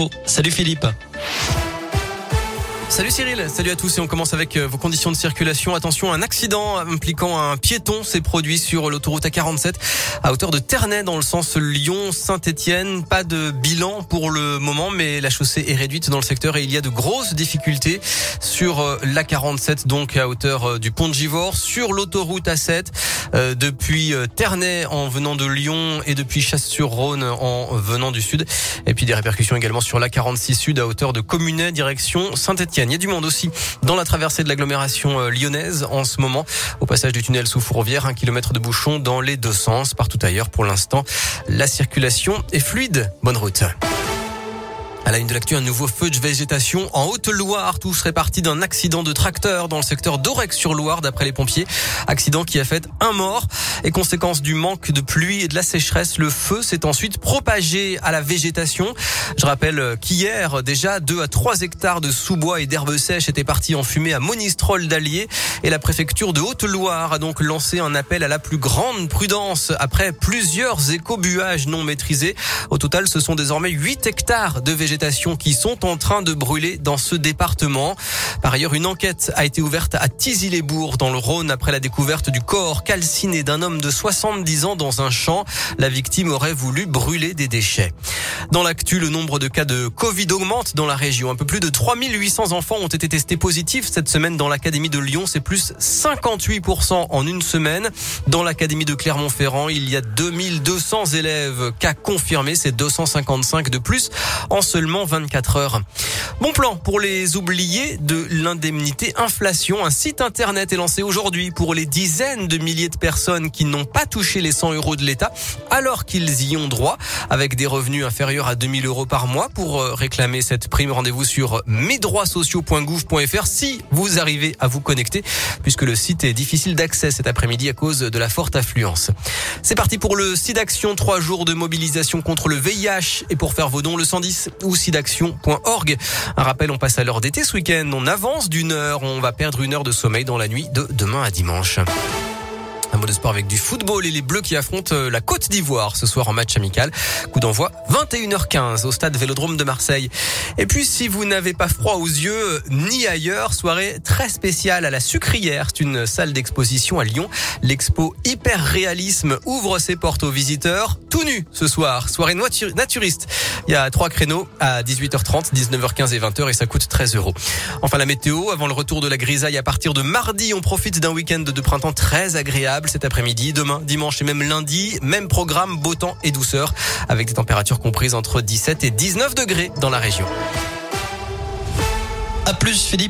Oh, salut Philippe. Salut Cyril, salut à tous et on commence avec euh, vos conditions de circulation. Attention, un accident impliquant un piéton s'est produit sur l'autoroute A47 à hauteur de Ternay dans le sens Lyon-Saint-Etienne. Pas de bilan pour le moment, mais la chaussée est réduite dans le secteur et il y a de grosses difficultés sur euh, l'A47, donc à hauteur euh, du pont de Givors, sur l'autoroute A7, depuis Ternay en venant de Lyon et depuis Chasse-sur-Rhône en venant du sud. Et puis des répercussions également sur l'A46 Sud à hauteur de Communet, direction Saint-Etienne. Il y a du monde aussi dans la traversée de l'agglomération euh, lyonnaise en ce moment. Au passage du tunnel sous Fourvière, un kilomètre de bouchon dans les deux sens. Partout ailleurs, pour l'instant, la circulation est fluide. Bonne route. À la une de l'actu, un nouveau feu de végétation en Haute-Loire. Tout serait parti d'un accident de tracteur dans le secteur d'Aurec-sur-Loire, d'après les pompiers. Accident qui a fait un mort. Et conséquence du manque de pluie et de la sécheresse, le feu s'est ensuite propagé à la végétation. Je rappelle qu'hier, déjà, 2 à 3 hectares de sous-bois et d'herbes sèches étaient partis en fumée à Monistrol d'Allier. Et la préfecture de Haute-Loire a donc lancé un appel à la plus grande prudence après plusieurs écobuages non maîtrisés. Au total, ce sont désormais 8 hectares de végétation qui sont en train de brûler dans ce département. Par ailleurs, une enquête a été ouverte à Tizy-les-Bourgs dans le Rhône après la découverte du corps calciné d'un homme de 70 ans dans un champ. La victime aurait voulu brûler des déchets. Dans l'actu, le nombre de cas de Covid augmente dans la région. Un peu plus de 3800 enfants ont été testés positifs cette semaine dans l'académie de Lyon. C'est plus 58% en une semaine. Dans l'académie de Clermont-Ferrand, il y a 2200 élèves cas confirmés. C'est 255 de plus en seulement 24 heures. Bon plan pour les oubliés de l'indemnité inflation. Un site internet est lancé aujourd'hui pour les dizaines de milliers de personnes qui n'ont pas touché les 100 euros de l'État alors qu'ils y ont droit avec des revenus inférieurs à 2000 euros par mois. Pour euh, réclamer cette prime, rendez-vous sur mesdroitssociaux.gouv.fr si vous arrivez à vous connecter puisque le site est difficile d'accès cet après-midi à cause de la forte affluence. C'est parti pour le site d'action, trois jours de mobilisation contre le VIH et pour faire vos dons le 110 ou Un rappel, on passe à l'heure d'été ce week-end. On avance d'une heure. On va perdre une heure de sommeil dans la nuit de demain à dimanche. Mot de sport avec du football et les Bleus qui affrontent euh, la Côte d'Ivoire ce soir en match amical. Coup d'envoi 21h15 au stade Vélodrome de Marseille. Et puis si vous n'avez pas froid aux yeux euh, ni ailleurs, soirée très spéciale à la Sucrière. C'est une salle d'exposition à Lyon. L'expo Hyper Réalisme ouvre ses portes aux visiteurs tout nu ce soir. Soirée naturiste. Il y a trois créneaux à 18h30, 19h15 et 20h et ça coûte 13 euros. Enfin la météo, avant le retour de la grisaille à partir de mardi, on profite d'un week-end de printemps très cet après-midi, demain, dimanche et même lundi. Même programme, beau temps et douceur, avec des températures comprises entre 17 et 19 degrés dans la région. À plus Philippe.